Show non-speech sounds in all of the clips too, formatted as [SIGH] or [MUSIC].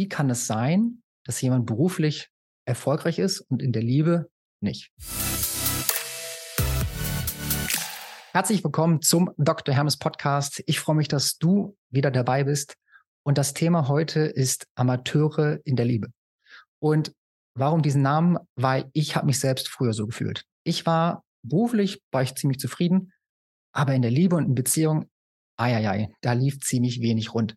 wie kann es sein, dass jemand beruflich erfolgreich ist und in der Liebe nicht? Herzlich willkommen zum Dr. Hermes Podcast. Ich freue mich, dass du wieder dabei bist. Und das Thema heute ist Amateure in der Liebe. Und warum diesen Namen? Weil ich habe mich selbst früher so gefühlt. Ich war beruflich, war ich ziemlich zufrieden, aber in der Liebe und in Beziehung, ei, da lief ziemlich wenig rund.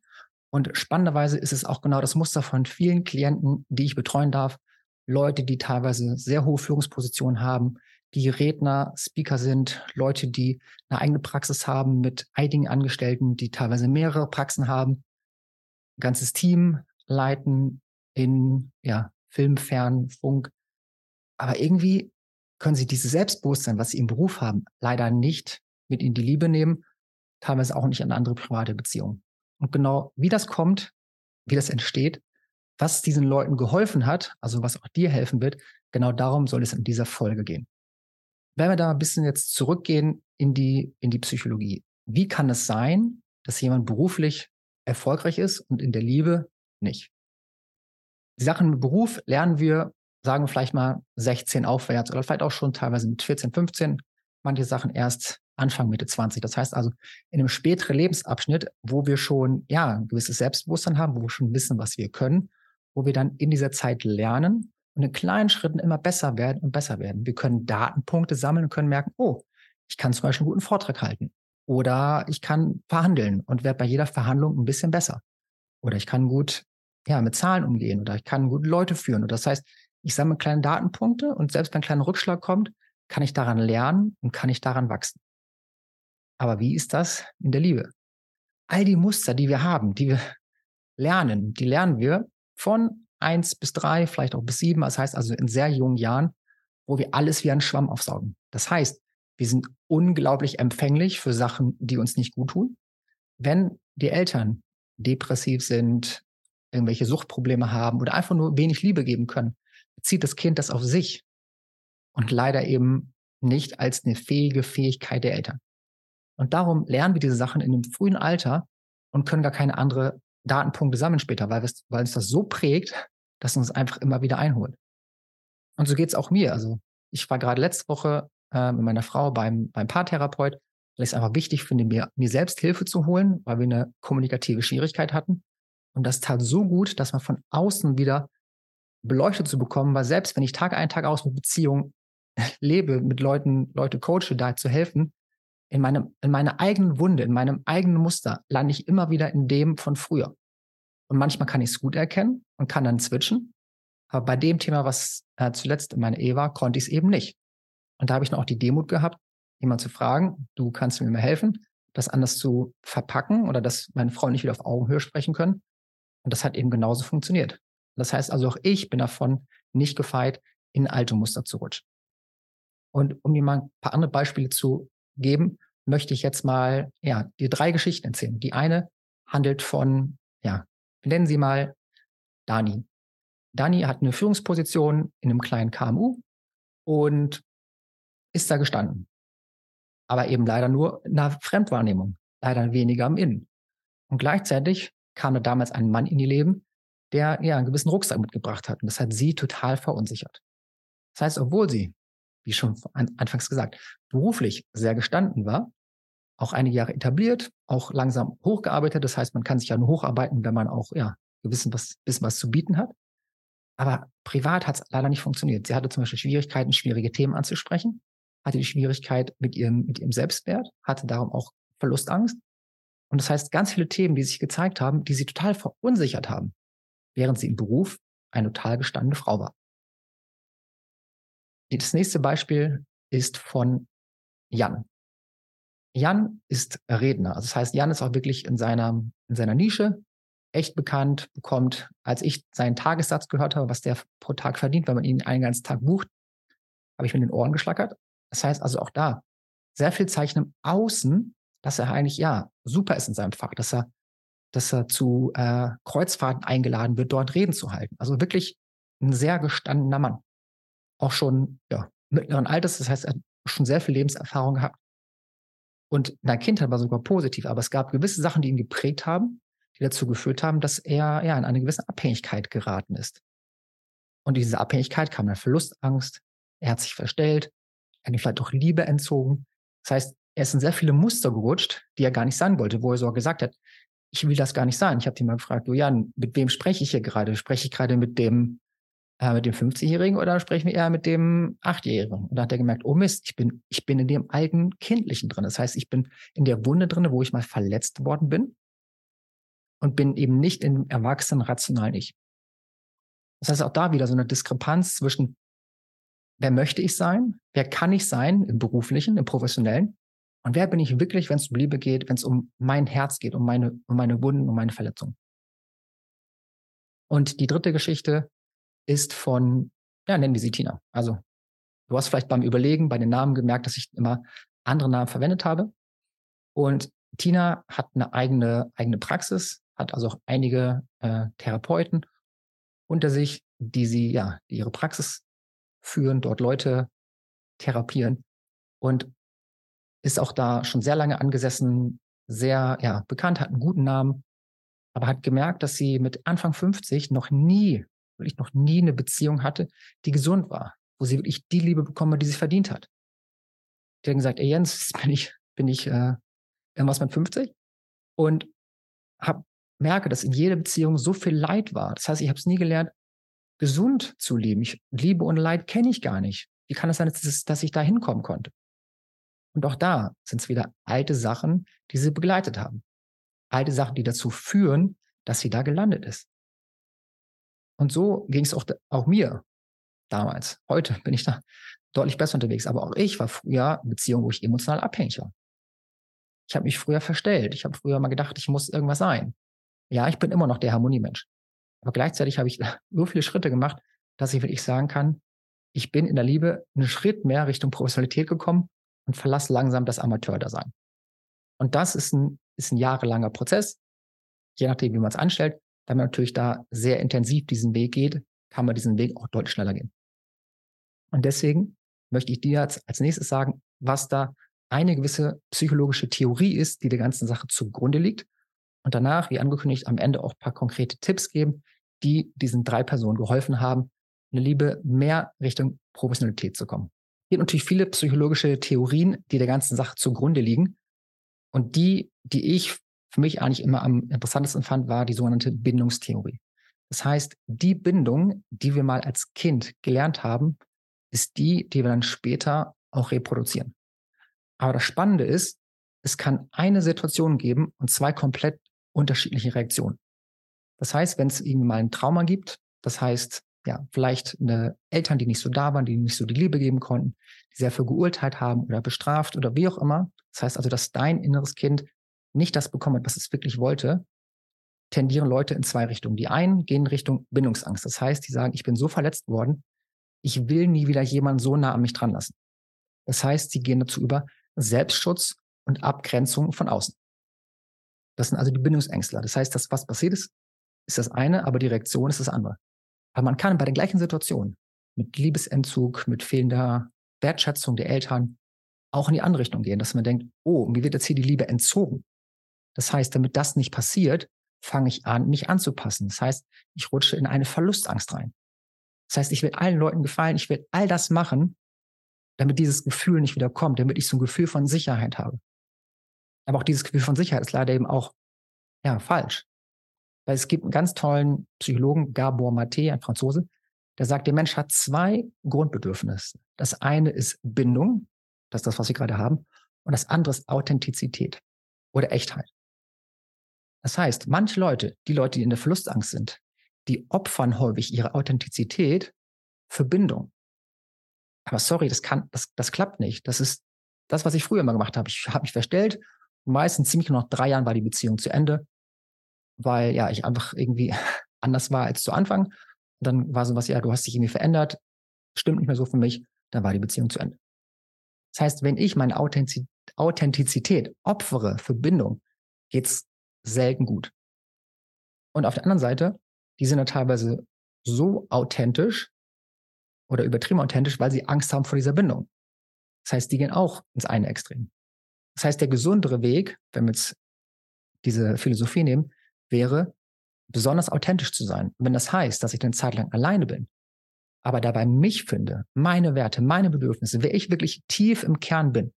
Und spannenderweise ist es auch genau das Muster von vielen Klienten, die ich betreuen darf. Leute, die teilweise sehr hohe Führungspositionen haben, die Redner, Speaker sind, Leute, die eine eigene Praxis haben mit einigen Angestellten, die teilweise mehrere Praxen haben, ein ganzes Team leiten in ja, Film, Fern, Funk. Aber irgendwie können sie dieses Selbstbewusstsein, was sie im Beruf haben, leider nicht mit in die Liebe nehmen, teilweise auch nicht in andere private Beziehungen. Und genau wie das kommt, wie das entsteht, was diesen Leuten geholfen hat, also was auch dir helfen wird, genau darum soll es in dieser Folge gehen. Wenn wir da ein bisschen jetzt zurückgehen in die, in die Psychologie. Wie kann es sein, dass jemand beruflich erfolgreich ist und in der Liebe nicht? Die Sachen im Beruf lernen wir, sagen wir vielleicht mal 16 aufwärts oder vielleicht auch schon teilweise mit 14, 15. Manche Sachen erst Anfang Mitte 20. Das heißt also, in einem späteren Lebensabschnitt, wo wir schon, ja, ein gewisses Selbstbewusstsein haben, wo wir schon wissen, was wir können, wo wir dann in dieser Zeit lernen und in kleinen Schritten immer besser werden und besser werden. Wir können Datenpunkte sammeln und können merken, oh, ich kann zum Beispiel einen guten Vortrag halten. Oder ich kann verhandeln und werde bei jeder Verhandlung ein bisschen besser. Oder ich kann gut, ja, mit Zahlen umgehen oder ich kann gut Leute führen. Und das heißt, ich sammle kleine Datenpunkte und selbst wenn ein kleiner Rückschlag kommt, kann ich daran lernen und kann ich daran wachsen. Aber wie ist das in der Liebe? All die Muster, die wir haben, die wir lernen, die lernen wir von eins bis drei, vielleicht auch bis sieben. Das heißt also in sehr jungen Jahren, wo wir alles wie einen Schwamm aufsaugen. Das heißt, wir sind unglaublich empfänglich für Sachen, die uns nicht gut tun. Wenn die Eltern depressiv sind, irgendwelche Suchtprobleme haben oder einfach nur wenig Liebe geben können, bezieht das Kind das auf sich und leider eben nicht als eine fähige Fähigkeit der Eltern. Und darum lernen wir diese Sachen in einem frühen Alter und können gar keine andere Datenpunkte sammeln später, weil, weil uns das so prägt, dass uns einfach immer wieder einholt. Und so geht es auch mir. Also ich war gerade letzte Woche äh, mit meiner Frau beim, beim Paartherapeut, weil ich es einfach wichtig finde, mir, mir selbst Hilfe zu holen, weil wir eine kommunikative Schwierigkeit hatten. Und das tat so gut, dass man von außen wieder beleuchtet zu bekommen, weil selbst wenn ich Tag ein, Tag aus mit Beziehungen [LAUGHS] lebe, mit Leuten, Leute coache, da zu helfen, in meinem, in meiner eigenen Wunde, in meinem eigenen Muster lande ich immer wieder in dem von früher. Und manchmal kann ich es gut erkennen und kann dann switchen. Aber bei dem Thema, was äh, zuletzt in meiner Ehe war, konnte ich es eben nicht. Und da habe ich noch auch die Demut gehabt, jemand zu fragen, du kannst mir mal helfen, das anders zu verpacken oder dass meine Frau nicht wieder auf Augenhöhe sprechen können. Und das hat eben genauso funktioniert. Das heißt also auch ich bin davon nicht gefeit, in alte Muster zu rutschen. Und um dir mal ein paar andere Beispiele zu geben, möchte ich jetzt mal ja die drei Geschichten erzählen. Die eine handelt von ja nennen Sie mal Dani. Dani hat eine Führungsposition in einem kleinen KMU und ist da gestanden. Aber eben leider nur in der Fremdwahrnehmung, leider weniger am Innen. Und gleichzeitig kam da damals ein Mann in ihr Leben, der ja einen gewissen Rucksack mitgebracht hat. Und das hat sie total verunsichert. Das heißt, obwohl sie wie schon anfangs gesagt, beruflich sehr gestanden war, auch einige Jahre etabliert, auch langsam hochgearbeitet. Das heißt, man kann sich ja nur hocharbeiten, wenn man auch ja gewissen was, bisschen was zu bieten hat. Aber privat hat es leider nicht funktioniert. Sie hatte zum Beispiel Schwierigkeiten, schwierige Themen anzusprechen, hatte die Schwierigkeit mit ihrem, mit ihrem Selbstwert, hatte darum auch Verlustangst. Und das heißt, ganz viele Themen, die sich gezeigt haben, die sie total verunsichert haben, während sie im Beruf eine total gestandene Frau war. Das nächste Beispiel ist von Jan. Jan ist Redner. Also das heißt, Jan ist auch wirklich in seiner, in seiner Nische echt bekannt, bekommt, als ich seinen Tagessatz gehört habe, was der pro Tag verdient, wenn man ihn einen ganzen Tag bucht, habe ich mir den Ohren geschlackert. Das heißt also auch da sehr viel Zeichen im Außen, dass er eigentlich, ja, super ist in seinem Fach, dass er, dass er zu äh, Kreuzfahrten eingeladen wird, dort Reden zu halten. Also wirklich ein sehr gestandener Mann auch schon ja, mittleren Alters, das heißt, er schon sehr viel Lebenserfahrung gehabt. Und in der Kindheit war sogar positiv, aber es gab gewisse Sachen, die ihn geprägt haben, die dazu geführt haben, dass er ja in eine gewisse Abhängigkeit geraten ist. Und diese Abhängigkeit kam dann Verlustangst, er hat sich verstellt, er hat ihm vielleicht auch Liebe entzogen. Das heißt, er ist in sehr viele Muster gerutscht, die er gar nicht sein wollte, wo er so gesagt hat, ich will das gar nicht sein. Ich habe ihn mal gefragt, du Jan, mit wem spreche ich hier gerade? Spreche ich gerade mit dem äh, mit dem 50-Jährigen oder sprechen wir eher mit dem 8-Jährigen? Und da hat er gemerkt, oh Mist, ich bin, ich bin in dem alten Kindlichen drin. Das heißt, ich bin in der Wunde drin, wo ich mal verletzt worden bin und bin eben nicht im erwachsenen, rationalen Ich. Das heißt auch da wieder so eine Diskrepanz zwischen, wer möchte ich sein, wer kann ich sein im beruflichen, im professionellen und wer bin ich wirklich, wenn es um Liebe geht, wenn es um mein Herz geht, um meine, um meine Wunden, um meine Verletzungen. Und die dritte Geschichte ist von, ja, nennen wir sie Tina. Also du hast vielleicht beim Überlegen bei den Namen gemerkt, dass ich immer andere Namen verwendet habe. Und Tina hat eine eigene, eigene Praxis, hat also auch einige äh, Therapeuten unter sich, die sie, ja, die ihre Praxis führen, dort Leute therapieren und ist auch da schon sehr lange angesessen, sehr, ja, bekannt, hat einen guten Namen, aber hat gemerkt, dass sie mit Anfang 50 noch nie wirklich noch nie eine Beziehung hatte, die gesund war, wo sie wirklich die Liebe bekommen hat, die sie verdient hat. Die hat gesagt, ey Jens, [LAUGHS] bin ich, bin ich äh, irgendwas mit 50 und hab, merke, dass in jeder Beziehung so viel Leid war. Das heißt, ich habe es nie gelernt, gesund zu leben. Ich, Liebe und Leid kenne ich gar nicht. Wie kann es sein, dass, dass ich da hinkommen konnte? Und auch da sind es wieder alte Sachen, die sie begleitet haben. Alte Sachen, die dazu führen, dass sie da gelandet ist. Und so ging es auch, auch mir damals. Heute bin ich da deutlich besser unterwegs. Aber auch ich war früher in Beziehungen, wo ich emotional abhängig war. Ich habe mich früher verstellt. Ich habe früher mal gedacht, ich muss irgendwas sein. Ja, ich bin immer noch der Harmoniemensch. Aber gleichzeitig habe ich [LAUGHS] so viele Schritte gemacht, dass ich wirklich sagen kann, ich bin in der Liebe einen Schritt mehr Richtung Professionalität gekommen und verlasse langsam das Amateurdasein. Und das ist ein, ist ein jahrelanger Prozess, je nachdem, wie man es anstellt. Wenn man natürlich da sehr intensiv diesen Weg geht, kann man diesen Weg auch deutlich schneller gehen. Und deswegen möchte ich dir jetzt als nächstes sagen, was da eine gewisse psychologische Theorie ist, die der ganzen Sache zugrunde liegt. Und danach, wie angekündigt, am Ende auch ein paar konkrete Tipps geben, die diesen drei Personen geholfen haben, eine Liebe mehr Richtung Professionalität zu kommen. Es gibt natürlich viele psychologische Theorien, die der ganzen Sache zugrunde liegen. Und die, die ich für mich eigentlich immer am interessantesten fand, war die sogenannte Bindungstheorie. Das heißt, die Bindung, die wir mal als Kind gelernt haben, ist die, die wir dann später auch reproduzieren. Aber das Spannende ist, es kann eine Situation geben und zwei komplett unterschiedliche Reaktionen. Das heißt, wenn es irgendwie mal ein Trauma gibt, das heißt, ja, vielleicht eine Eltern, die nicht so da waren, die nicht so die Liebe geben konnten, die sehr verurteilt haben oder bestraft oder wie auch immer. Das heißt also, dass dein inneres Kind nicht das bekommen hat, was es wirklich wollte, tendieren Leute in zwei Richtungen. Die einen gehen Richtung Bindungsangst. Das heißt, die sagen, ich bin so verletzt worden, ich will nie wieder jemanden so nah an mich dran lassen. Das heißt, sie gehen dazu über Selbstschutz und Abgrenzung von außen. Das sind also die Bindungsängstler. Das heißt, das, was passiert ist, ist das eine, aber die Reaktion ist das andere. Aber man kann bei den gleichen Situationen mit Liebesentzug, mit fehlender Wertschätzung der Eltern auch in die andere Richtung gehen, dass man denkt, oh, mir wird jetzt hier die Liebe entzogen. Das heißt, damit das nicht passiert, fange ich an, mich anzupassen. Das heißt, ich rutsche in eine Verlustangst rein. Das heißt, ich will allen Leuten gefallen, ich will all das machen, damit dieses Gefühl nicht wieder kommt, damit ich so ein Gefühl von Sicherheit habe. Aber auch dieses Gefühl von Sicherheit ist leider eben auch, ja, falsch. Weil es gibt einen ganz tollen Psychologen, Gabor Maté, ein Franzose, der sagt, der Mensch hat zwei Grundbedürfnisse. Das eine ist Bindung, das ist das, was wir gerade haben, und das andere ist Authentizität oder Echtheit. Das heißt, manche Leute, die Leute, die in der Verlustangst sind, die opfern häufig ihre Authentizität für Bindung. Aber sorry, das kann, das, das klappt nicht. Das ist das, was ich früher immer gemacht habe. Ich habe mich verstellt. Meistens ziemlich noch drei Jahren war die Beziehung zu Ende, weil ja ich einfach irgendwie [LAUGHS] anders war als zu Anfang. Und dann war so was, ja, du hast dich irgendwie verändert, stimmt nicht mehr so für mich. Dann war die Beziehung zu Ende. Das heißt, wenn ich meine Authentizität opfere für Bindung, geht's selten gut. Und auf der anderen Seite, die sind ja teilweise so authentisch oder übertrieben authentisch, weil sie Angst haben vor dieser Bindung. Das heißt, die gehen auch ins eine Extrem. Das heißt, der gesundere Weg, wenn wir jetzt diese Philosophie nehmen, wäre, besonders authentisch zu sein. wenn das heißt, dass ich eine Zeit lang alleine bin, aber dabei mich finde, meine Werte, meine Bedürfnisse, wer ich wirklich tief im Kern bin,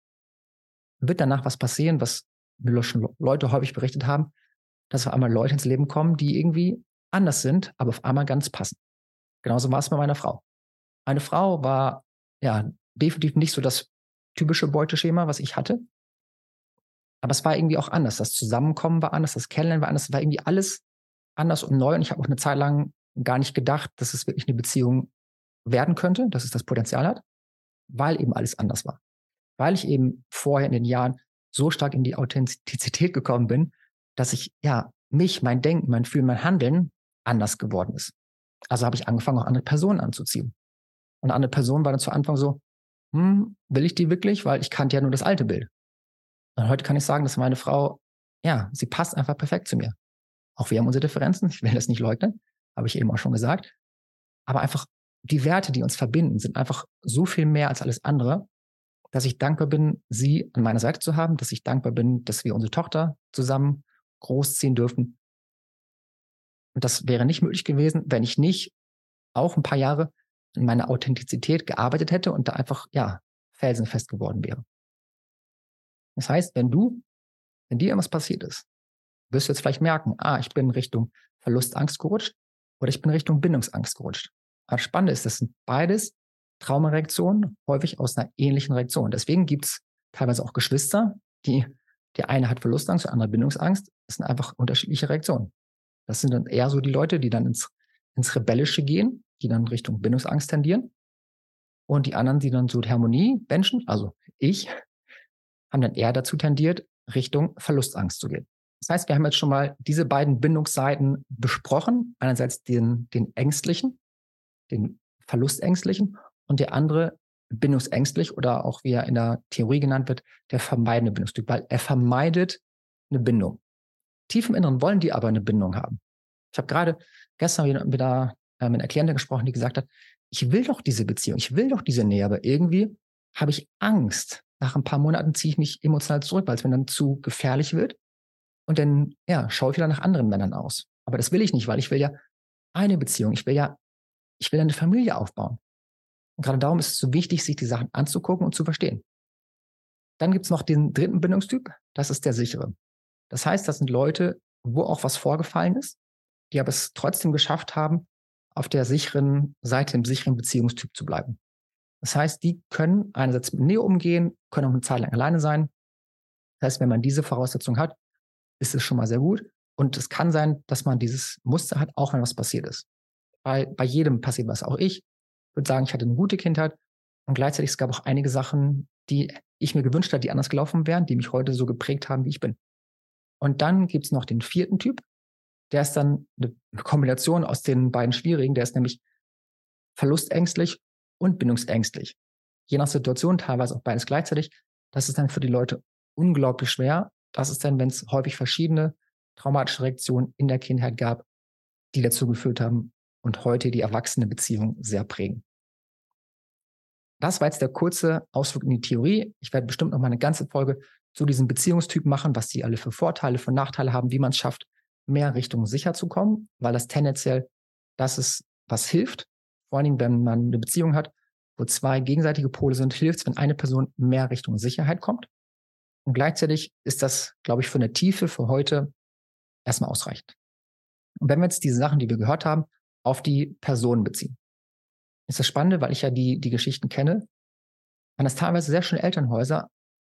wird danach was passieren, was schon Leute häufig berichtet haben, dass auf einmal Leute ins Leben kommen, die irgendwie anders sind, aber auf einmal ganz passen. Genauso war es bei meiner Frau. Meine Frau war ja definitiv nicht so das typische Beuteschema, was ich hatte. Aber es war irgendwie auch anders. Das Zusammenkommen war anders, das Kennenlernen war anders. Es war irgendwie alles anders und neu. Und ich habe auch eine Zeit lang gar nicht gedacht, dass es wirklich eine Beziehung werden könnte, dass es das Potenzial hat, weil eben alles anders war. Weil ich eben vorher in den Jahren so stark in die Authentizität gekommen bin, dass ich ja mich, mein Denken, mein Fühlen, mein Handeln anders geworden ist. Also habe ich angefangen, auch andere Personen anzuziehen. Und andere Person war dann zu Anfang so, hm, will ich die wirklich? Weil ich kannte ja nur das alte Bild. Und heute kann ich sagen, dass meine Frau, ja, sie passt einfach perfekt zu mir. Auch wir haben unsere Differenzen, ich will das nicht leugnen, habe ich eben auch schon gesagt. Aber einfach die Werte, die uns verbinden, sind einfach so viel mehr als alles andere, dass ich dankbar bin, sie an meiner Seite zu haben, dass ich dankbar bin, dass wir unsere Tochter zusammen großziehen dürfen. Und das wäre nicht möglich gewesen, wenn ich nicht auch ein paar Jahre in meiner Authentizität gearbeitet hätte und da einfach, ja, felsenfest geworden wäre. Das heißt, wenn du, wenn dir irgendwas passiert ist, wirst du jetzt vielleicht merken, ah, ich bin Richtung Verlustangst gerutscht oder ich bin Richtung Bindungsangst gerutscht. Aber spannend ist, das sind beides Traumareaktionen, häufig aus einer ähnlichen Reaktion. Deswegen gibt es teilweise auch Geschwister, die, der eine hat Verlustangst, der andere Bindungsangst. Das sind einfach unterschiedliche Reaktionen. Das sind dann eher so die Leute, die dann ins, ins Rebellische gehen, die dann Richtung Bindungsangst tendieren. Und die anderen, die dann so Harmonie Menschen, also ich, haben dann eher dazu tendiert, Richtung Verlustangst zu gehen. Das heißt, wir haben jetzt schon mal diese beiden Bindungsseiten besprochen. Einerseits den, den ängstlichen, den verlustängstlichen und der andere bindungsängstlich oder auch wie er in der Theorie genannt wird, der vermeidende Bindungstyp, weil er vermeidet eine Bindung. Tief im Inneren wollen die aber eine Bindung haben. Ich habe gerade gestern wieder, wieder äh, mit einer Klientin gesprochen, die gesagt hat, ich will doch diese Beziehung, ich will doch diese Nähe, aber irgendwie habe ich Angst. Nach ein paar Monaten ziehe ich mich emotional zurück, weil es mir dann zu gefährlich wird. Und dann, ja, schaue ich wieder nach anderen Männern aus. Aber das will ich nicht, weil ich will ja eine Beziehung. Ich will ja ich will eine Familie aufbauen. Und gerade darum ist es so wichtig, sich die Sachen anzugucken und zu verstehen. Dann gibt es noch den dritten Bindungstyp, das ist der sichere. Das heißt, das sind Leute, wo auch was vorgefallen ist, die aber es trotzdem geschafft haben, auf der sicheren Seite, im sicheren Beziehungstyp zu bleiben. Das heißt, die können einerseits mit Nähe umgehen, können auch eine Zeit lang alleine sein. Das heißt, wenn man diese Voraussetzung hat, ist es schon mal sehr gut. Und es kann sein, dass man dieses Muster hat, auch wenn was passiert ist weil bei jedem passiert was. Auch ich würde sagen, ich hatte eine gute Kindheit und gleichzeitig es gab auch einige Sachen, die ich mir gewünscht hatte, die anders gelaufen wären, die mich heute so geprägt haben, wie ich bin. Und dann gibt es noch den vierten Typ. Der ist dann eine Kombination aus den beiden schwierigen. Der ist nämlich verlustängstlich und bindungsängstlich. Je nach Situation, teilweise auch beides gleichzeitig. Das ist dann für die Leute unglaublich schwer. Das ist dann, wenn es häufig verschiedene traumatische Reaktionen in der Kindheit gab, die dazu geführt haben, und heute die erwachsene Beziehung sehr prägen. Das war jetzt der kurze Ausflug in die Theorie. Ich werde bestimmt noch mal eine ganze Folge zu diesem Beziehungstyp machen, was die alle für Vorteile, für Nachteile haben, wie man es schafft, mehr Richtung sicher zu kommen, weil das tendenziell das ist, was hilft. Vor allen Dingen, wenn man eine Beziehung hat, wo zwei gegenseitige Pole sind, hilft es, wenn eine Person mehr Richtung Sicherheit kommt. Und gleichzeitig ist das, glaube ich, für eine Tiefe für heute erstmal ausreichend. Und wenn wir jetzt diese Sachen, die wir gehört haben, auf die Person beziehen. ist das Spannende, weil ich ja die, die Geschichten kenne. Man ist teilweise sehr schöne Elternhäuser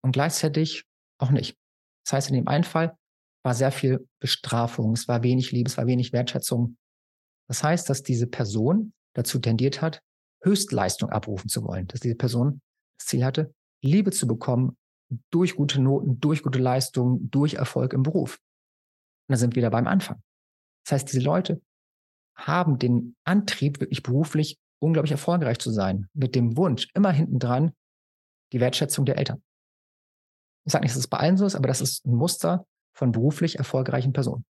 und gleichzeitig auch nicht. Das heißt, in dem einen Fall war sehr viel Bestrafung, es war wenig Liebe, es war wenig Wertschätzung. Das heißt, dass diese Person dazu tendiert hat, Höchstleistung abrufen zu wollen, dass diese Person das Ziel hatte, Liebe zu bekommen durch gute Noten, durch gute Leistung, durch Erfolg im Beruf. Und da sind wir wieder beim Anfang. Das heißt, diese Leute haben den Antrieb, wirklich beruflich unglaublich erfolgreich zu sein, mit dem Wunsch, immer hinten dran, die Wertschätzung der Eltern. Ich sage nicht, dass es bei allen so ist, aber das ist ein Muster von beruflich erfolgreichen Personen.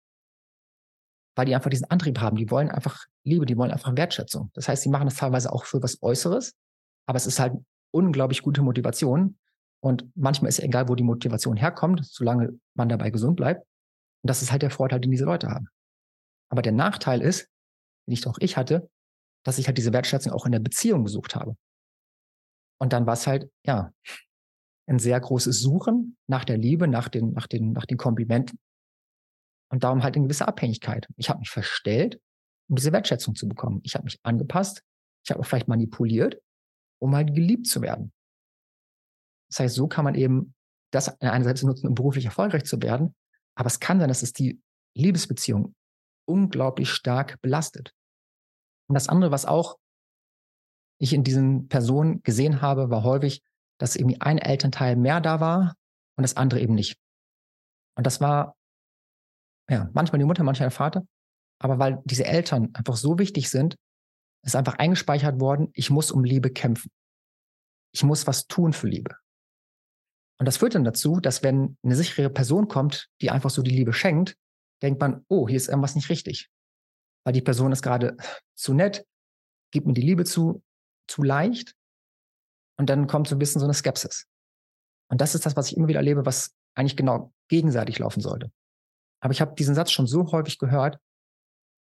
Weil die einfach diesen Antrieb haben, die wollen einfach Liebe, die wollen einfach Wertschätzung. Das heißt, sie machen das teilweise auch für was Äußeres, aber es ist halt unglaublich gute Motivation. Und manchmal ist es egal, wo die Motivation herkommt, solange man dabei gesund bleibt. Und das ist halt der Vorteil, den diese Leute haben. Aber der Nachteil ist, den ich auch ich hatte, dass ich halt diese Wertschätzung auch in der Beziehung gesucht habe. Und dann war es halt, ja, ein sehr großes Suchen nach der Liebe, nach den, nach den, nach den Komplimenten. Und darum halt eine gewisse Abhängigkeit. Ich habe mich verstellt, um diese Wertschätzung zu bekommen. Ich habe mich angepasst. Ich habe auch vielleicht manipuliert, um halt geliebt zu werden. Das heißt, so kann man eben das in einer Seite nutzen, um beruflich erfolgreich zu werden. Aber es kann sein, dass es die Liebesbeziehung unglaublich stark belastet. Und das andere, was auch ich in diesen Personen gesehen habe, war häufig, dass irgendwie ein Elternteil mehr da war und das andere eben nicht. Und das war ja manchmal die Mutter, manchmal der Vater. Aber weil diese Eltern einfach so wichtig sind, ist einfach eingespeichert worden, ich muss um Liebe kämpfen. Ich muss was tun für Liebe. Und das führt dann dazu, dass wenn eine sichere Person kommt, die einfach so die Liebe schenkt, denkt man, oh, hier ist irgendwas nicht richtig. Weil die Person ist gerade [LAUGHS] zu nett, gibt mir die Liebe zu, zu leicht. Und dann kommt so ein bisschen so eine Skepsis. Und das ist das, was ich immer wieder erlebe, was eigentlich genau gegenseitig laufen sollte. Aber ich habe diesen Satz schon so häufig gehört,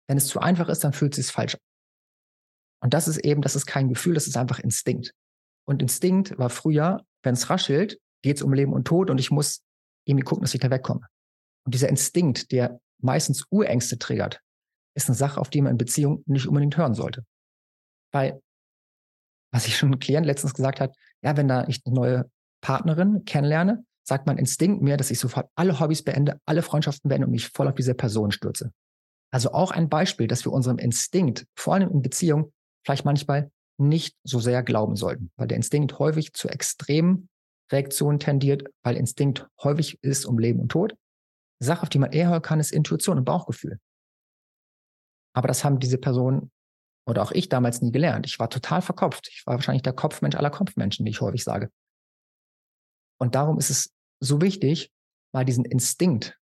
wenn es zu einfach ist, dann fühlt es sich falsch an. Und das ist eben, das ist kein Gefühl, das ist einfach Instinkt. Und Instinkt war früher, wenn es raschelt, geht es um Leben und Tod und ich muss irgendwie gucken, dass ich da wegkomme. Und dieser Instinkt, der meistens Urängste triggert, ist eine Sache, auf die man in Beziehung nicht unbedingt hören sollte. Weil, was ich schon ein Klient letztens gesagt hat, ja, wenn da ich eine neue Partnerin kennenlerne, sagt mein Instinkt mir, dass ich sofort alle Hobbys beende, alle Freundschaften beende und mich voll auf diese Person stürze. Also auch ein Beispiel, dass wir unserem Instinkt, vor allem in Beziehung, vielleicht manchmal nicht so sehr glauben sollten, weil der Instinkt häufig zu extremen Reaktionen tendiert, weil Instinkt häufig ist um Leben und Tod. Sache, auf die man eher hören kann, ist Intuition und Bauchgefühl. Aber das haben diese Personen oder auch ich damals nie gelernt. Ich war total verkopft. Ich war wahrscheinlich der Kopfmensch aller Kopfmenschen, wie ich häufig sage. Und darum ist es so wichtig, mal diesen Instinkt,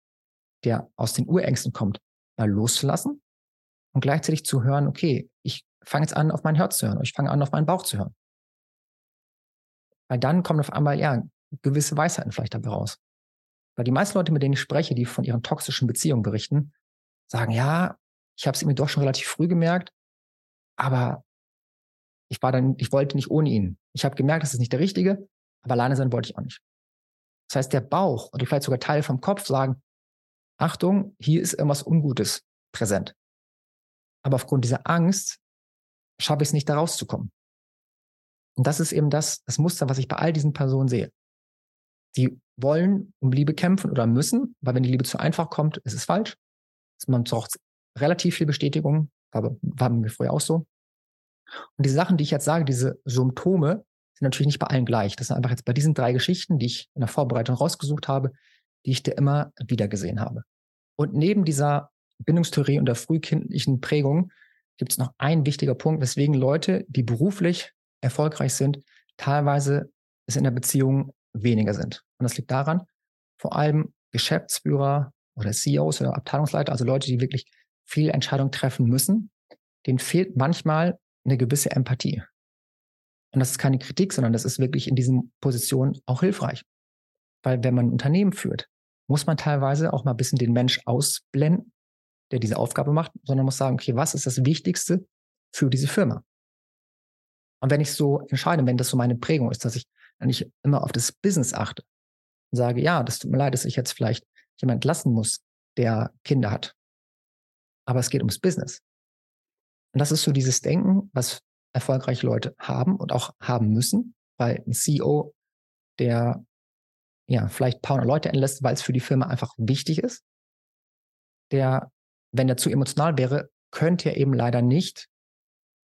der aus den Urängsten kommt, mal loszulassen und gleichzeitig zu hören, okay, ich fange jetzt an, auf mein Herz zu hören, ich fange an, auf meinen Bauch zu hören. Weil dann kommen auf einmal, ja, gewisse Weisheiten vielleicht dabei raus. Weil die meisten Leute, mit denen ich spreche, die von ihren toxischen Beziehungen berichten, sagen, ja, ich habe es irgendwie doch schon relativ früh gemerkt, aber ich war dann, ich wollte nicht ohne ihn. Ich habe gemerkt, das ist nicht der Richtige, aber alleine sein wollte ich auch nicht. Das heißt, der Bauch oder vielleicht sogar Teile vom Kopf sagen, Achtung, hier ist irgendwas Ungutes präsent. Aber aufgrund dieser Angst schaffe ich es nicht, da rauszukommen. Und das ist eben das, das Muster, was ich bei all diesen Personen sehe. Sie wollen um Liebe kämpfen oder müssen, weil wenn die Liebe zu einfach kommt, ist es falsch. Man braucht relativ viel Bestätigung, aber war mir früher auch so. Und diese Sachen, die ich jetzt sage, diese Symptome, sind natürlich nicht bei allen gleich. Das sind einfach jetzt bei diesen drei Geschichten, die ich in der Vorbereitung rausgesucht habe, die ich dir immer wieder gesehen habe. Und neben dieser Bindungstheorie und der frühkindlichen Prägung gibt es noch ein wichtiger Punkt, weswegen Leute, die beruflich erfolgreich sind, teilweise es in der Beziehung weniger sind. Und das liegt daran, vor allem Geschäftsführer oder CEOs oder Abteilungsleiter, also Leute, die wirklich viel Entscheidungen treffen müssen, denen fehlt manchmal eine gewisse Empathie. Und das ist keine Kritik, sondern das ist wirklich in diesen Positionen auch hilfreich. Weil wenn man ein Unternehmen führt, muss man teilweise auch mal ein bisschen den Mensch ausblenden, der diese Aufgabe macht, sondern muss sagen, okay, was ist das Wichtigste für diese Firma? Und wenn ich so entscheide, wenn das so meine Prägung ist, dass ich eigentlich immer auf das Business achte und sage, ja, das tut mir leid, dass ich jetzt vielleicht jemand lassen muss, der Kinder hat. Aber es geht ums Business. Und das ist so dieses Denken, was erfolgreiche Leute haben und auch haben müssen, weil ein CEO, der ja vielleicht paar Leute entlässt, weil es für die Firma einfach wichtig ist, der, wenn er zu emotional wäre, könnte er eben leider nicht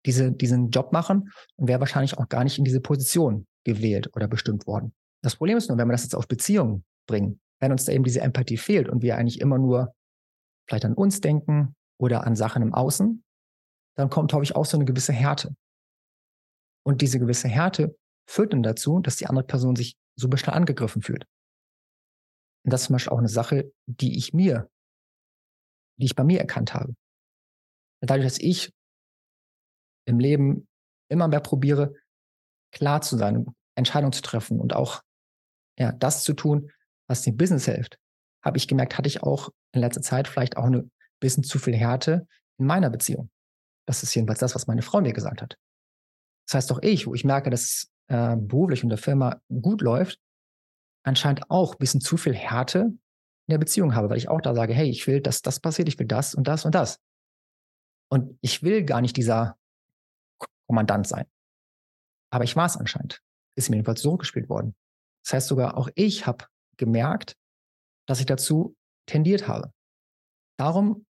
diese, diesen Job machen und wäre wahrscheinlich auch gar nicht in diese Position gewählt oder bestimmt worden. Das Problem ist nur, wenn wir das jetzt auf Beziehungen bringen, wenn uns da eben diese Empathie fehlt und wir eigentlich immer nur vielleicht an uns denken oder an Sachen im Außen, dann kommt, glaube ich, auch so eine gewisse Härte. Und diese gewisse Härte führt dann dazu, dass die andere Person sich super schnell angegriffen fühlt. Und das ist zum Beispiel auch eine Sache, die ich mir, die ich bei mir erkannt habe. Dadurch, dass ich im Leben immer mehr probiere, klar zu sein, Entscheidungen zu treffen und auch ja, das zu tun, was dem Business hilft, habe ich gemerkt, hatte ich auch in letzter Zeit vielleicht auch eine bisschen zu viel Härte in meiner Beziehung. Das ist jedenfalls das, was meine Frau mir gesagt hat. Das heißt auch ich, wo ich merke, dass äh, beruflich und der Firma gut läuft, anscheinend auch ein bisschen zu viel Härte in der Beziehung habe, weil ich auch da sage, hey, ich will, dass das passiert, ich will das und das und das. Und ich will gar nicht dieser Kommandant sein. Aber ich war es anscheinend. Ist mir jedenfalls so gespielt worden. Das heißt sogar, auch ich habe gemerkt, dass ich dazu tendiert habe. Darum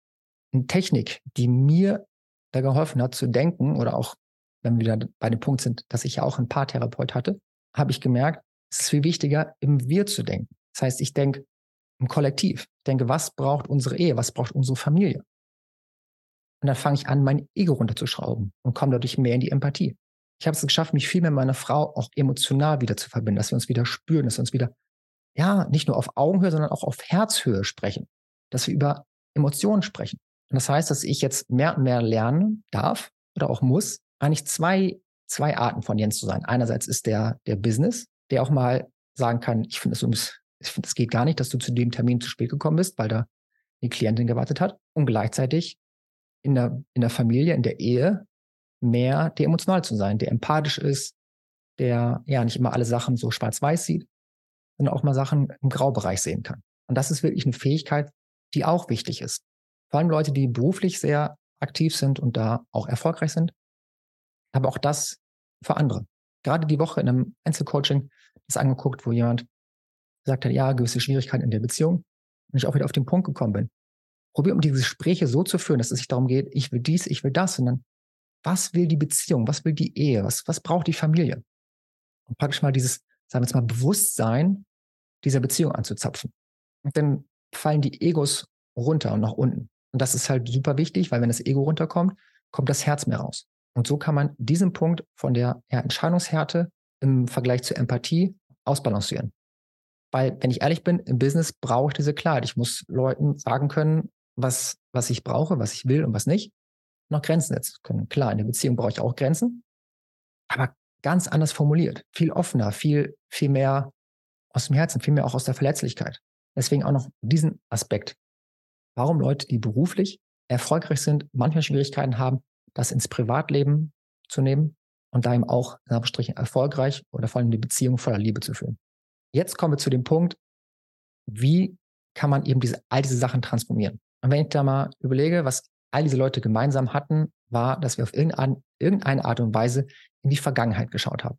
eine Technik, die mir da geholfen hat zu denken oder auch, wenn wir wieder bei dem Punkt sind, dass ich ja auch einen Paartherapeut hatte, habe ich gemerkt, es ist viel wichtiger, im Wir zu denken. Das heißt, ich denke im Kollektiv. Ich denke, was braucht unsere Ehe? Was braucht unsere Familie? Und dann fange ich an, mein Ego runterzuschrauben und komme dadurch mehr in die Empathie. Ich habe es geschafft, mich viel mit meiner Frau auch emotional wieder zu verbinden, dass wir uns wieder spüren, dass wir uns wieder, ja, nicht nur auf Augenhöhe, sondern auch auf Herzhöhe sprechen, dass wir über Emotionen sprechen. Und das heißt, dass ich jetzt mehr und mehr lernen darf oder auch muss, eigentlich zwei, zwei Arten von Jens zu sein. Einerseits ist der, der Business, der auch mal sagen kann, ich finde es ich finde, es geht gar nicht, dass du zu dem Termin zu spät gekommen bist, weil da die Klientin gewartet hat. Und gleichzeitig in der, in der Familie, in der Ehe mehr der emotional zu sein, der empathisch ist, der ja nicht immer alle Sachen so schwarz-weiß sieht, sondern auch mal Sachen im Graubereich sehen kann. Und das ist wirklich eine Fähigkeit, die auch wichtig ist. Vor allem Leute, die beruflich sehr aktiv sind und da auch erfolgreich sind, aber auch das für andere gerade die Woche in einem Einzelcoaching das angeguckt, wo jemand gesagt hat, ja, gewisse Schwierigkeiten in der Beziehung. Und ich auch wieder auf den Punkt gekommen bin. Probier um diese Gespräche so zu führen, dass es sich darum geht, ich will dies, ich will das, sondern was will die Beziehung, was will die Ehe, was, was braucht die Familie? Und praktisch mal dieses, sagen wir jetzt mal, Bewusstsein dieser Beziehung anzuzapfen. Und dann fallen die Egos runter und nach unten. Und das ist halt super wichtig, weil wenn das Ego runterkommt, kommt das Herz mehr raus. Und so kann man diesen Punkt von der ja, Entscheidungshärte im Vergleich zur Empathie ausbalancieren. Weil, wenn ich ehrlich bin, im Business brauche ich diese Klarheit. Ich muss Leuten sagen können, was, was ich brauche, was ich will und was nicht. Noch Grenzen setzen können. Klar, in der Beziehung brauche ich auch Grenzen, aber ganz anders formuliert. Viel offener, viel, viel mehr aus dem Herzen, viel mehr auch aus der Verletzlichkeit. Deswegen auch noch diesen Aspekt. Warum Leute, die beruflich erfolgreich sind, manchmal Schwierigkeiten haben, das ins Privatleben zu nehmen und da eben auch in Abstrichen erfolgreich oder vor allem die Beziehung voller Liebe zu führen. Jetzt kommen wir zu dem Punkt, wie kann man eben diese, all diese Sachen transformieren? Und wenn ich da mal überlege, was all diese Leute gemeinsam hatten, war, dass wir auf irgendeine, irgendeine Art und Weise in die Vergangenheit geschaut haben.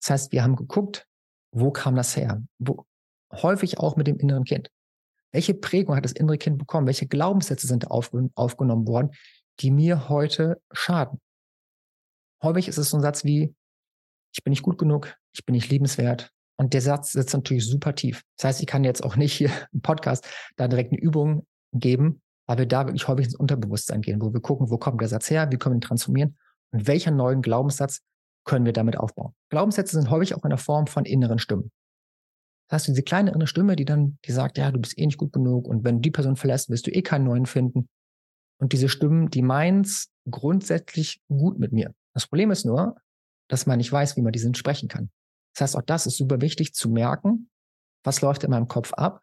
Das heißt, wir haben geguckt, wo kam das her? Wo, häufig auch mit dem inneren Kind. Welche Prägung hat das innere Kind bekommen? Welche Glaubenssätze sind aufgenommen worden, die mir heute schaden. Häufig ist es so ein Satz wie, ich bin nicht gut genug, ich bin nicht liebenswert. Und der Satz sitzt natürlich super tief. Das heißt, ich kann jetzt auch nicht hier im Podcast da direkt eine Übung geben, weil wir da wirklich häufig ins Unterbewusstsein gehen, wo wir gucken, wo kommt der Satz her, wie können wir ihn transformieren und welcher neuen Glaubenssatz können wir damit aufbauen. Glaubenssätze sind häufig auch in der Form von inneren Stimmen. Das heißt, diese kleine innere Stimme, die dann, die sagt, ja, du bist eh nicht gut genug und wenn du die Person verlässt, wirst du eh keinen neuen finden. Und diese Stimmen, die meint's grundsätzlich gut mit mir. Das Problem ist nur, dass man nicht weiß, wie man diesen sprechen kann. Das heißt, auch das ist super wichtig zu merken, was läuft in meinem Kopf ab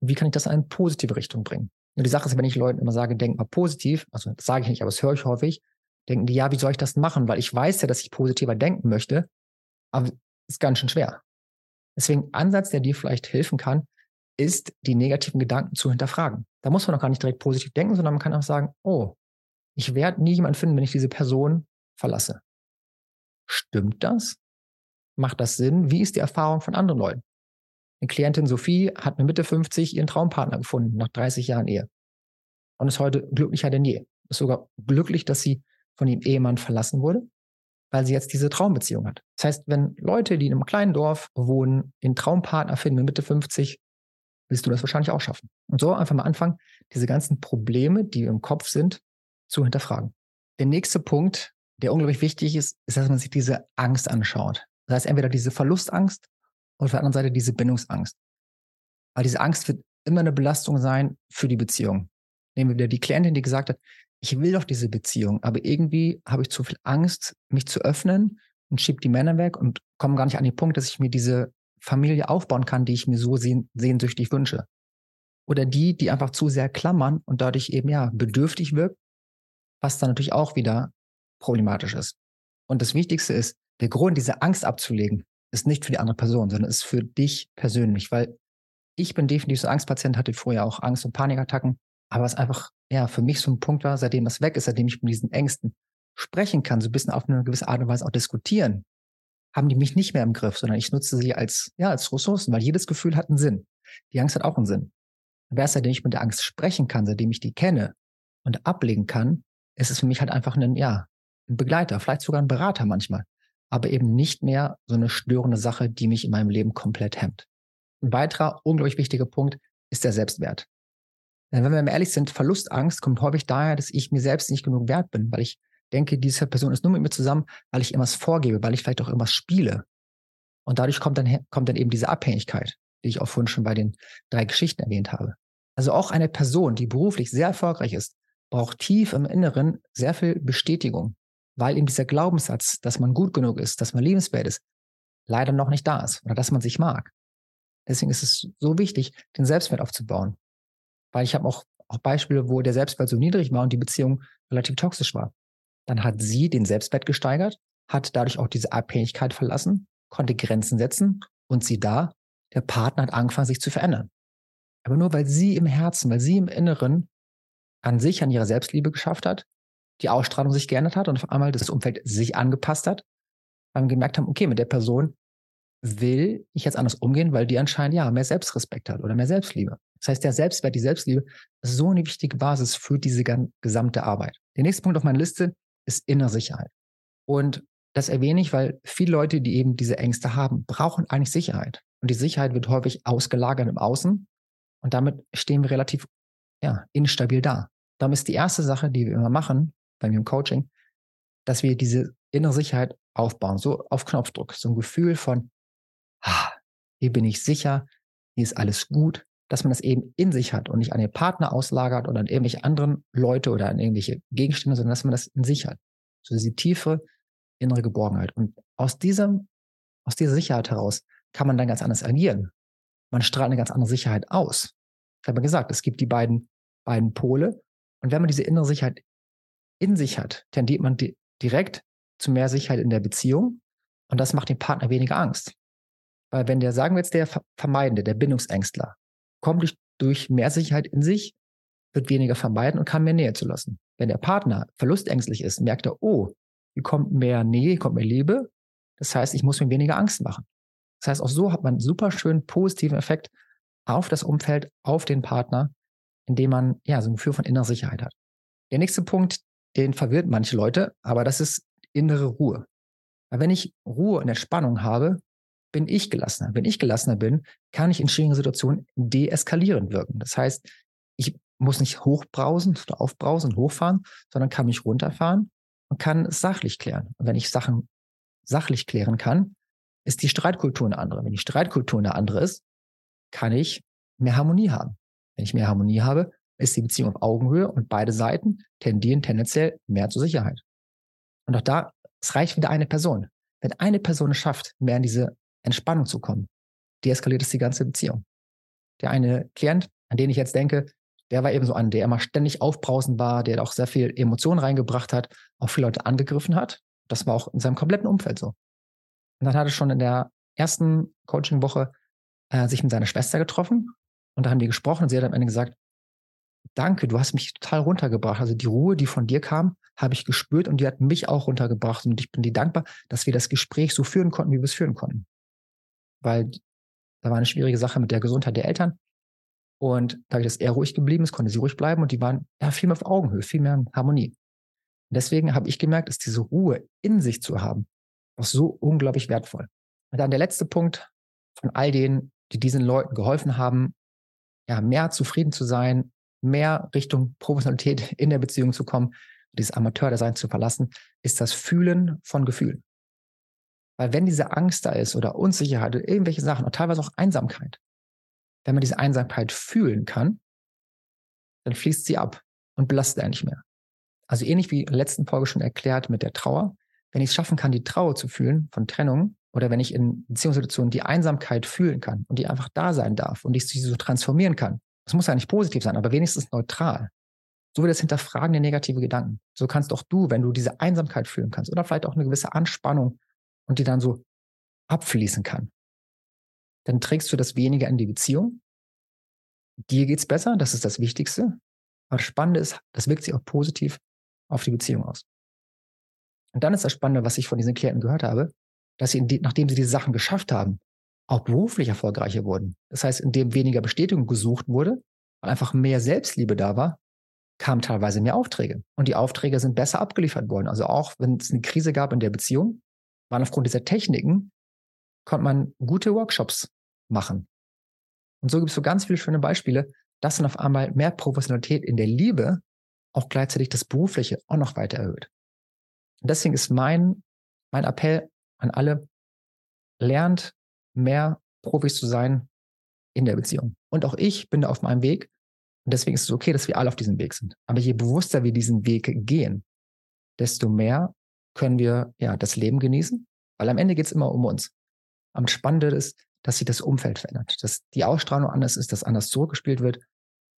und wie kann ich das in eine positive Richtung bringen. Und die Sache ist, wenn ich Leuten immer sage, denk mal positiv, also das sage ich nicht, aber das höre ich häufig, denken die, ja, wie soll ich das machen? Weil ich weiß ja, dass ich positiver denken möchte, aber ist ganz schön schwer. Deswegen Ansatz, der dir vielleicht helfen kann, ist, die negativen Gedanken zu hinterfragen. Da muss man noch gar nicht direkt positiv denken, sondern man kann auch sagen, oh, ich werde nie jemanden finden, wenn ich diese Person verlasse. Stimmt das? Macht das Sinn? Wie ist die Erfahrung von anderen Leuten? Eine Klientin Sophie hat mit Mitte 50 ihren Traumpartner gefunden, nach 30 Jahren Ehe. Und ist heute glücklicher denn je. Ist sogar glücklich, dass sie von ihrem Ehemann verlassen wurde, weil sie jetzt diese Traumbeziehung hat. Das heißt, wenn Leute, die in einem kleinen Dorf wohnen, den Traumpartner finden mit Mitte 50, willst du das wahrscheinlich auch schaffen. Und so einfach mal anfangen, diese ganzen Probleme, die im Kopf sind, zu hinterfragen. Der nächste Punkt, der unglaublich wichtig ist, ist, dass man sich diese Angst anschaut. Das heißt, entweder diese Verlustangst oder auf der anderen Seite diese Bindungsangst. Weil diese Angst wird immer eine Belastung sein für die Beziehung. Nehmen wir wieder die Klientin, die gesagt hat, ich will doch diese Beziehung, aber irgendwie habe ich zu viel Angst, mich zu öffnen und schiebe die Männer weg und komme gar nicht an den Punkt, dass ich mir diese Familie aufbauen kann, die ich mir so sehn sehnsüchtig wünsche. oder die, die einfach zu sehr klammern und dadurch eben ja bedürftig wirkt, was dann natürlich auch wieder problematisch ist. Und das Wichtigste ist, der Grund, diese Angst abzulegen, ist nicht für die andere Person, sondern ist für dich persönlich, weil ich bin definitiv so Angstpatient, hatte vorher auch Angst- und Panikattacken, aber es einfach, ja, für mich so ein Punkt war, seitdem das weg ist, seitdem ich mit diesen Ängsten sprechen kann, so ein bisschen auf eine gewisse Art und Weise auch diskutieren, haben die mich nicht mehr im Griff, sondern ich nutze sie als, ja, als Ressourcen, weil jedes Gefühl hat einen Sinn. Die Angst hat auch einen Sinn. Aber erst seitdem ich mit der Angst sprechen kann, seitdem ich die kenne und ablegen kann, ist es für mich halt einfach ein, ja, ein Begleiter, vielleicht sogar ein Berater manchmal, aber eben nicht mehr so eine störende Sache, die mich in meinem Leben komplett hemmt. Ein weiterer unglaublich wichtiger Punkt ist der Selbstwert. Denn wenn wir ehrlich sind, Verlustangst kommt häufig daher, dass ich mir selbst nicht genug wert bin, weil ich denke, diese Person ist nur mit mir zusammen, weil ich irgendwas vorgebe, weil ich vielleicht auch irgendwas spiele. Und dadurch kommt dann, kommt dann eben diese Abhängigkeit, die ich auch vorhin schon bei den drei Geschichten erwähnt habe. Also auch eine Person, die beruflich sehr erfolgreich ist, braucht tief im Inneren sehr viel Bestätigung, weil eben dieser Glaubenssatz, dass man gut genug ist, dass man liebenswert ist, leider noch nicht da ist oder dass man sich mag. Deswegen ist es so wichtig, den Selbstwert aufzubauen. Weil ich habe auch, auch Beispiele, wo der Selbstwert so niedrig war und die Beziehung relativ toxisch war. Dann hat sie den Selbstwert gesteigert, hat dadurch auch diese Abhängigkeit verlassen, konnte Grenzen setzen und sie da, der Partner hat angefangen, sich zu verändern. Aber nur weil sie im Herzen, weil sie im Inneren an sich, an ihrer Selbstliebe geschafft hat, die Ausstrahlung sich geändert hat und auf einmal das Umfeld sich angepasst hat, weil wir gemerkt haben, okay, mit der Person will ich jetzt anders umgehen, weil die anscheinend ja mehr Selbstrespekt hat oder mehr Selbstliebe. Das heißt, der Selbstwert, die Selbstliebe ist so eine wichtige Basis für diese gesamte Arbeit. Der nächste Punkt auf meiner Liste ist innere Sicherheit. Und das erwähne ich, weil viele Leute, die eben diese Ängste haben, brauchen eigentlich Sicherheit. Und die Sicherheit wird häufig ausgelagert im Außen. Und damit stehen wir relativ ja, instabil da. Darum ist die erste Sache, die wir immer machen, bei mir im Coaching, dass wir diese innere Sicherheit aufbauen, so auf Knopfdruck, so ein Gefühl von, ah, hier bin ich sicher, hier ist alles gut, dass man das eben in sich hat und nicht an den Partner auslagert oder an irgendwelche anderen Leute oder an irgendwelche Gegenstände, sondern dass man das in sich hat. So diese tiefe innere Geborgenheit. Und aus diesem, aus dieser Sicherheit heraus kann man dann ganz anders agieren. Man strahlt eine ganz andere Sicherheit aus. Ich habe gesagt, es gibt die beiden, beiden Pole. Und wenn man diese innere Sicherheit in sich hat, tendiert man di direkt zu mehr Sicherheit in der Beziehung. Und das macht dem Partner weniger Angst. Weil wenn der, sagen wir jetzt, der Vermeidende, der Bindungsängstler, kommt durch, durch mehr Sicherheit in sich, wird weniger vermeiden und kann mehr Nähe zu lassen. Wenn der Partner verlustängstlich ist, merkt er, oh, hier kommt mehr Nähe, hier kommt mehr Liebe. Das heißt, ich muss mir weniger Angst machen. Das heißt, auch so hat man einen super schönen positiven Effekt auf das Umfeld, auf den Partner, indem man ja so ein Gefühl von innerer Sicherheit hat. Der nächste Punkt, den verwirrt manche Leute, aber das ist innere Ruhe. Weil wenn ich Ruhe und Entspannung habe, bin ich gelassener. Wenn ich gelassener bin, kann ich in schwierigen Situationen deeskalierend wirken. Das heißt, ich muss nicht hochbrausen oder aufbrausen hochfahren, sondern kann mich runterfahren und kann es sachlich klären. Und wenn ich Sachen sachlich klären kann, ist die Streitkultur eine andere. Wenn die Streitkultur eine andere ist, kann ich mehr Harmonie haben. Wenn ich mehr Harmonie habe, ist die Beziehung auf Augenhöhe und beide Seiten tendieren tendenziell mehr zur Sicherheit. Und auch da, es reicht wieder eine Person. Wenn eine Person es schafft, mehr in diese Entspannung zu kommen, deeskaliert es die ganze Beziehung. Der eine Klient, an den ich jetzt denke, der war eben so ein, der immer ständig aufbrausend war, der auch sehr viel Emotionen reingebracht hat, auch viele Leute angegriffen hat. Das war auch in seinem kompletten Umfeld so. Und dann hat er schon in der ersten Coaching-Woche äh, sich mit seiner Schwester getroffen und da haben die gesprochen und sie hat am Ende gesagt, danke, du hast mich total runtergebracht. Also die Ruhe, die von dir kam, habe ich gespürt und die hat mich auch runtergebracht und ich bin dir dankbar, dass wir das Gespräch so führen konnten, wie wir es führen konnten weil da war eine schwierige Sache mit der Gesundheit der Eltern. Und dadurch, dass er ruhig geblieben ist, konnte sie ruhig bleiben und die waren ja viel mehr auf Augenhöhe, viel mehr in Harmonie. Und deswegen habe ich gemerkt, dass diese Ruhe in sich zu haben, auch so unglaublich wertvoll. Und dann der letzte Punkt von all denen, die diesen Leuten geholfen haben, ja, mehr zufrieden zu sein, mehr Richtung Professionalität in der Beziehung zu kommen, dieses Amateurdesign zu verlassen, ist das Fühlen von Gefühlen. Weil wenn diese Angst da ist oder Unsicherheit oder irgendwelche Sachen und teilweise auch Einsamkeit, wenn man diese Einsamkeit fühlen kann, dann fließt sie ab und belastet er nicht mehr. Also ähnlich wie in der letzten Folge schon erklärt mit der Trauer. Wenn ich es schaffen kann, die Trauer zu fühlen von Trennung oder wenn ich in Beziehungssituationen die Einsamkeit fühlen kann und die einfach da sein darf und ich sie so transformieren kann, Es muss ja nicht positiv sein, aber wenigstens neutral. So wie das Hinterfragen der negative Gedanken. So kannst auch du, wenn du diese Einsamkeit fühlen kannst oder vielleicht auch eine gewisse Anspannung und die dann so abfließen kann, dann trägst du das weniger in die Beziehung. Dir geht's besser, das ist das Wichtigste. Aber das Spannende ist, das wirkt sich auch positiv auf die Beziehung aus. Und dann ist das Spannende, was ich von diesen Klienten gehört habe, dass sie, nachdem sie diese Sachen geschafft haben, auch beruflich erfolgreicher wurden. Das heißt, indem weniger Bestätigung gesucht wurde, weil einfach mehr Selbstliebe da war, kamen teilweise mehr Aufträge. Und die Aufträge sind besser abgeliefert worden. Also auch wenn es eine Krise gab in der Beziehung, waren aufgrund dieser Techniken, konnte man gute Workshops machen. Und so gibt es so ganz viele schöne Beispiele, dass dann auf einmal mehr Professionalität in der Liebe auch gleichzeitig das Berufliche auch noch weiter erhöht. Und deswegen ist mein, mein Appell an alle, lernt mehr Profis zu sein in der Beziehung. Und auch ich bin da auf meinem Weg. Und deswegen ist es okay, dass wir alle auf diesem Weg sind. Aber je bewusster wir diesen Weg gehen, desto mehr können wir ja das Leben genießen. Weil am Ende geht es immer um uns. Am Spannenden ist, dass sich das Umfeld verändert, dass die Ausstrahlung anders ist, dass anders zurückgespielt wird.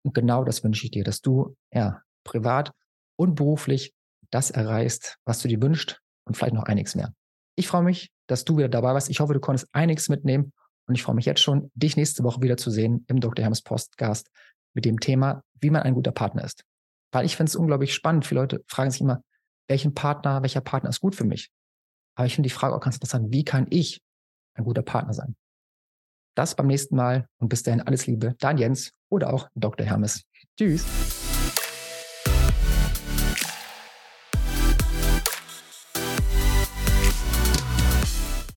Und genau das wünsche ich dir, dass du ja privat und beruflich das erreichst, was du dir wünschst und vielleicht noch einiges mehr. Ich freue mich, dass du wieder dabei warst. Ich hoffe, du konntest einiges mitnehmen und ich freue mich jetzt schon, dich nächste Woche wieder zu sehen im Dr. Hermes Podcast mit dem Thema, wie man ein guter Partner ist. Weil ich finde es unglaublich spannend. Viele Leute fragen sich immer, welchen Partner, welcher Partner ist gut für mich? Aber ich finde die Frage auch ganz interessant, wie kann ich ein guter Partner sein? Das beim nächsten Mal und bis dahin alles Liebe, dein Jens oder auch Dr. Hermes. Tschüss.